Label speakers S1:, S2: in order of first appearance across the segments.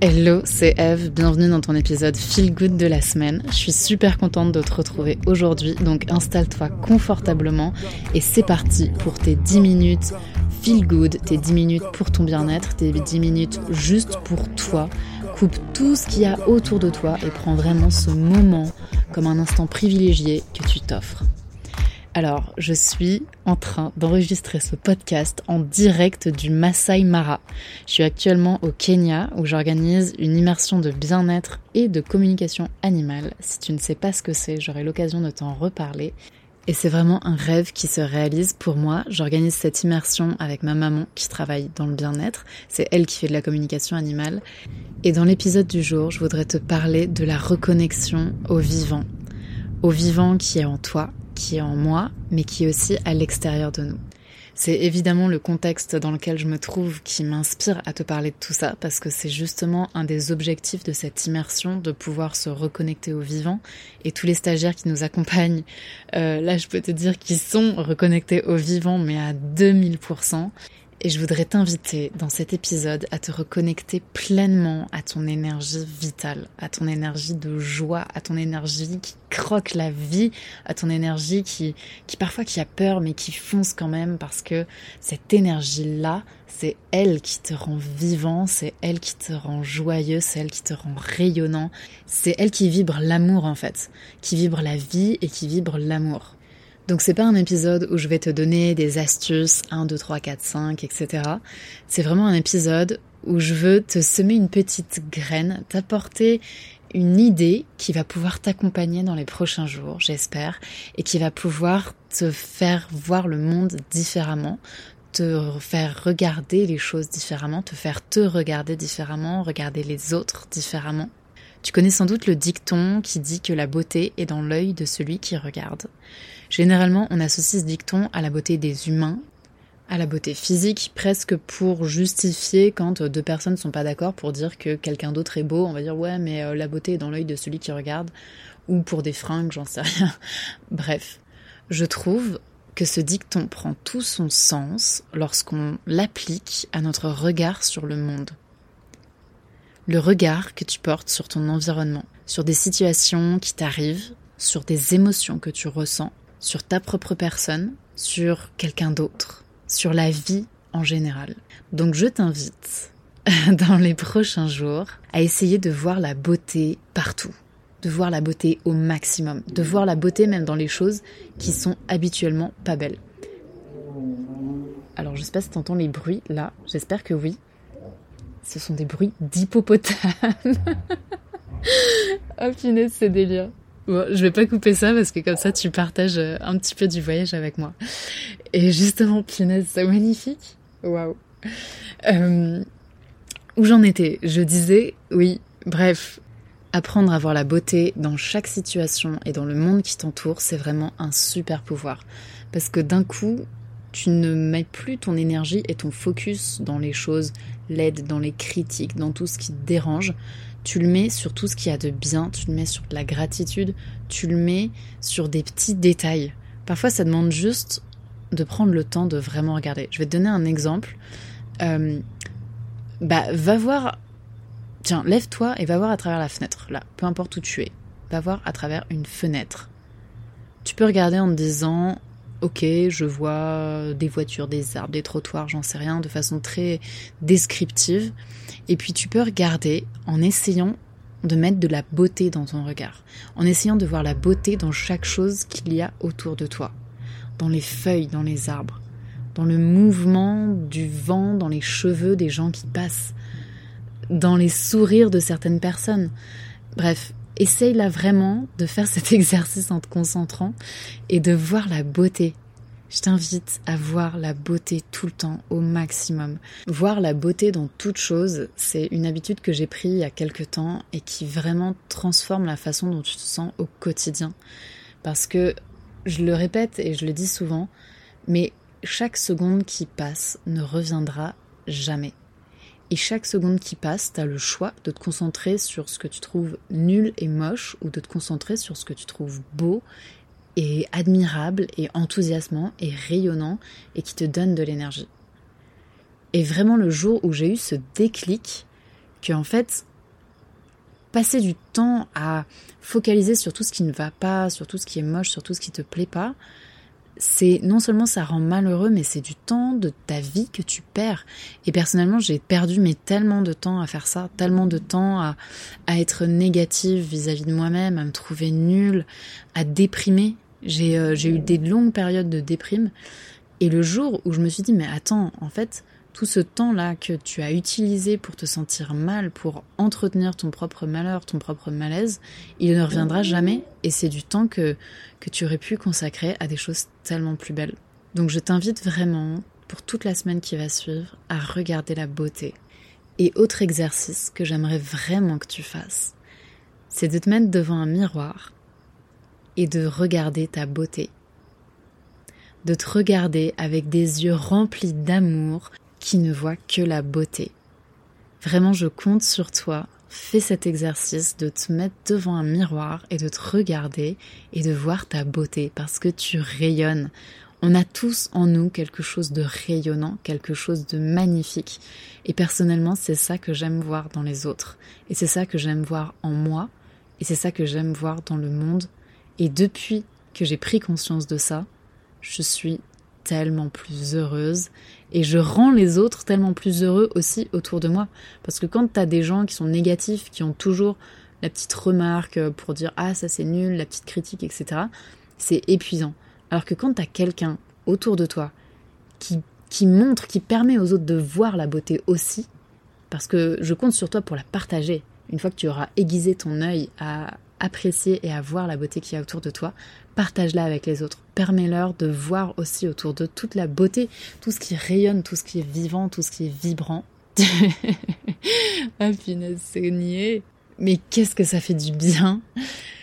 S1: Hello, c'est Eve, bienvenue dans ton épisode Feel Good de la semaine. Je suis super contente de te retrouver aujourd'hui, donc installe-toi confortablement et c'est parti pour tes 10 minutes Feel Good, tes 10 minutes pour ton bien-être, tes 10 minutes juste pour toi. Coupe tout ce qu'il y a autour de toi et prends vraiment ce moment comme un instant privilégié que tu t'offres. Alors, je suis en train d'enregistrer ce podcast en direct du Masai Mara. Je suis actuellement au Kenya où j'organise une immersion de bien-être et de communication animale. Si tu ne sais pas ce que c'est, j'aurai l'occasion de t'en reparler. Et c'est vraiment un rêve qui se réalise pour moi. J'organise cette immersion avec ma maman qui travaille dans le bien-être. C'est elle qui fait de la communication animale. Et dans l'épisode du jour, je voudrais te parler de la reconnexion au vivant. Au vivant qui est en toi, qui est en moi, mais qui est aussi à l'extérieur de nous. C'est évidemment le contexte dans lequel je me trouve qui m'inspire à te parler de tout ça, parce que c'est justement un des objectifs de cette immersion, de pouvoir se reconnecter au vivant. Et tous les stagiaires qui nous accompagnent, euh, là je peux te dire qu'ils sont reconnectés au vivant, mais à 2000%. Et je voudrais t'inviter dans cet épisode à te reconnecter pleinement à ton énergie vitale, à ton énergie de joie, à ton énergie qui croque la vie, à ton énergie qui, qui parfois qui a peur mais qui fonce quand même parce que cette énergie-là, c'est elle qui te rend vivant, c'est elle qui te rend joyeux, c'est elle qui te rend rayonnant, c'est elle qui vibre l'amour en fait, qui vibre la vie et qui vibre l'amour. Donc c'est pas un épisode où je vais te donner des astuces 1, 2, 3, 4, 5, etc. C'est vraiment un épisode où je veux te semer une petite graine, t'apporter une idée qui va pouvoir t'accompagner dans les prochains jours, j'espère, et qui va pouvoir te faire voir le monde différemment, te faire regarder les choses différemment, te faire te regarder différemment, regarder les autres différemment. Tu connais sans doute le dicton qui dit que la beauté est dans l'œil de celui qui regarde. Généralement, on associe ce dicton à la beauté des humains, à la beauté physique, presque pour justifier quand deux personnes ne sont pas d'accord pour dire que quelqu'un d'autre est beau. On va dire ouais, mais euh, la beauté est dans l'œil de celui qui regarde, ou pour des fringues, j'en sais rien. Bref, je trouve que ce dicton prend tout son sens lorsqu'on l'applique à notre regard sur le monde. Le regard que tu portes sur ton environnement, sur des situations qui t'arrivent, sur des émotions que tu ressens, sur ta propre personne, sur quelqu'un d'autre, sur la vie en général. Donc je t'invite dans les prochains jours à essayer de voir la beauté partout, de voir la beauté au maximum, de voir la beauté même dans les choses qui sont habituellement pas belles. Alors je sais pas si t'entends les bruits là, j'espère que oui. Ce sont des bruits d'hippopotame. oh punaise, c'est délire. Bon, je vais pas couper ça parce que comme ça tu partages euh, un petit peu du voyage avec moi. Et justement, punaise, c'est magnifique. Waouh. Euh, où j'en étais? Je disais, oui, bref, apprendre à voir la beauté dans chaque situation et dans le monde qui t'entoure, c'est vraiment un super pouvoir. Parce que d'un coup, tu ne mets plus ton énergie et ton focus dans les choses laides, dans les critiques, dans tout ce qui te dérange tu le mets sur tout ce qu'il y a de bien, tu le mets sur de la gratitude, tu le mets sur des petits détails. Parfois, ça demande juste de prendre le temps de vraiment regarder. Je vais te donner un exemple. Euh, bah, va voir. Tiens, lève-toi et va voir à travers la fenêtre, là, peu importe où tu es. Va voir à travers une fenêtre. Tu peux regarder en te disant ok, je vois des voitures, des arbres, des trottoirs, j'en sais rien, de façon très descriptive. Et puis tu peux regarder en essayant de mettre de la beauté dans ton regard, en essayant de voir la beauté dans chaque chose qu'il y a autour de toi, dans les feuilles, dans les arbres, dans le mouvement du vent, dans les cheveux des gens qui passent, dans les sourires de certaines personnes. Bref, essaye là vraiment de faire cet exercice en te concentrant et de voir la beauté. Je t'invite à voir la beauté tout le temps, au maximum. Voir la beauté dans toute chose, c'est une habitude que j'ai prise il y a quelques temps et qui vraiment transforme la façon dont tu te sens au quotidien. Parce que, je le répète et je le dis souvent, mais chaque seconde qui passe ne reviendra jamais. Et chaque seconde qui passe, tu as le choix de te concentrer sur ce que tu trouves nul et moche ou de te concentrer sur ce que tu trouves beau et admirable et enthousiasmant et rayonnant et qui te donne de l'énergie. Et vraiment le jour où j'ai eu ce déclic que en fait passer du temps à focaliser sur tout ce qui ne va pas, sur tout ce qui est moche, sur tout ce qui te plaît pas, c'est non seulement ça rend malheureux, mais c'est du temps de ta vie que tu perds. Et personnellement, j'ai perdu mais tellement de temps à faire ça, tellement de temps à, à être négative vis-à-vis de moi-même, à me trouver nulle, à déprimer. J'ai euh, eu des longues périodes de déprime. Et le jour où je me suis dit, mais attends, en fait, tout ce temps-là que tu as utilisé pour te sentir mal, pour entretenir ton propre malheur, ton propre malaise, il ne reviendra jamais et c'est du temps que, que tu aurais pu consacrer à des choses tellement plus belles. Donc je t'invite vraiment, pour toute la semaine qui va suivre, à regarder la beauté. Et autre exercice que j'aimerais vraiment que tu fasses, c'est de te mettre devant un miroir et de regarder ta beauté. De te regarder avec des yeux remplis d'amour, qui ne voit que la beauté. Vraiment, je compte sur toi. Fais cet exercice de te mettre devant un miroir et de te regarder et de voir ta beauté parce que tu rayonnes. On a tous en nous quelque chose de rayonnant, quelque chose de magnifique. Et personnellement, c'est ça que j'aime voir dans les autres. Et c'est ça que j'aime voir en moi. Et c'est ça que j'aime voir dans le monde. Et depuis que j'ai pris conscience de ça, je suis tellement plus heureuse et je rends les autres tellement plus heureux aussi autour de moi. Parce que quand tu as des gens qui sont négatifs, qui ont toujours la petite remarque pour dire ah ça c'est nul, la petite critique, etc., c'est épuisant. Alors que quand tu as quelqu'un autour de toi qui, qui montre, qui permet aux autres de voir la beauté aussi, parce que je compte sur toi pour la partager. Une fois que tu auras aiguisé ton œil à apprécier et à voir la beauté qu'il y a autour de toi, partage-la avec les autres. Permets-leur de voir aussi autour de toute la beauté, tout ce qui rayonne, tout ce qui est vivant, tout ce qui est vibrant. ah punaise, c'est. Mais qu'est-ce que ça fait du bien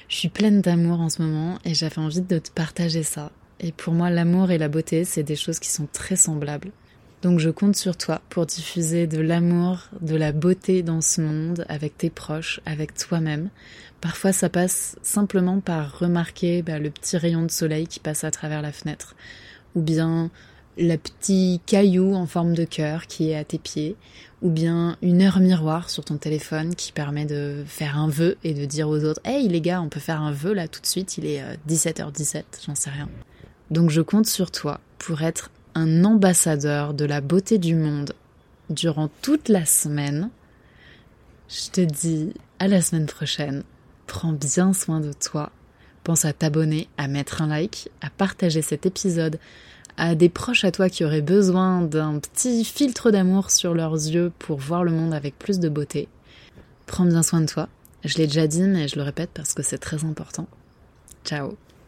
S1: Je suis pleine d'amour en ce moment et j'avais envie de te partager ça. Et pour moi, l'amour et la beauté, c'est des choses qui sont très semblables. Donc je compte sur toi pour diffuser de l'amour, de la beauté dans ce monde avec tes proches, avec toi-même. Parfois ça passe simplement par remarquer bah, le petit rayon de soleil qui passe à travers la fenêtre, ou bien le petit caillou en forme de cœur qui est à tes pieds, ou bien une heure miroir sur ton téléphone qui permet de faire un vœu et de dire aux autres Hey les gars, on peut faire un vœu là tout de suite, il est 17h17, euh, j'en sais rien. Donc je compte sur toi pour être un ambassadeur de la beauté du monde durant toute la semaine. Je te dis à la semaine prochaine. Prends bien soin de toi. Pense à t'abonner, à mettre un like, à partager cet épisode à des proches à toi qui auraient besoin d'un petit filtre d'amour sur leurs yeux pour voir le monde avec plus de beauté. Prends bien soin de toi. Je l'ai déjà dit, mais je le répète parce que c'est très important. Ciao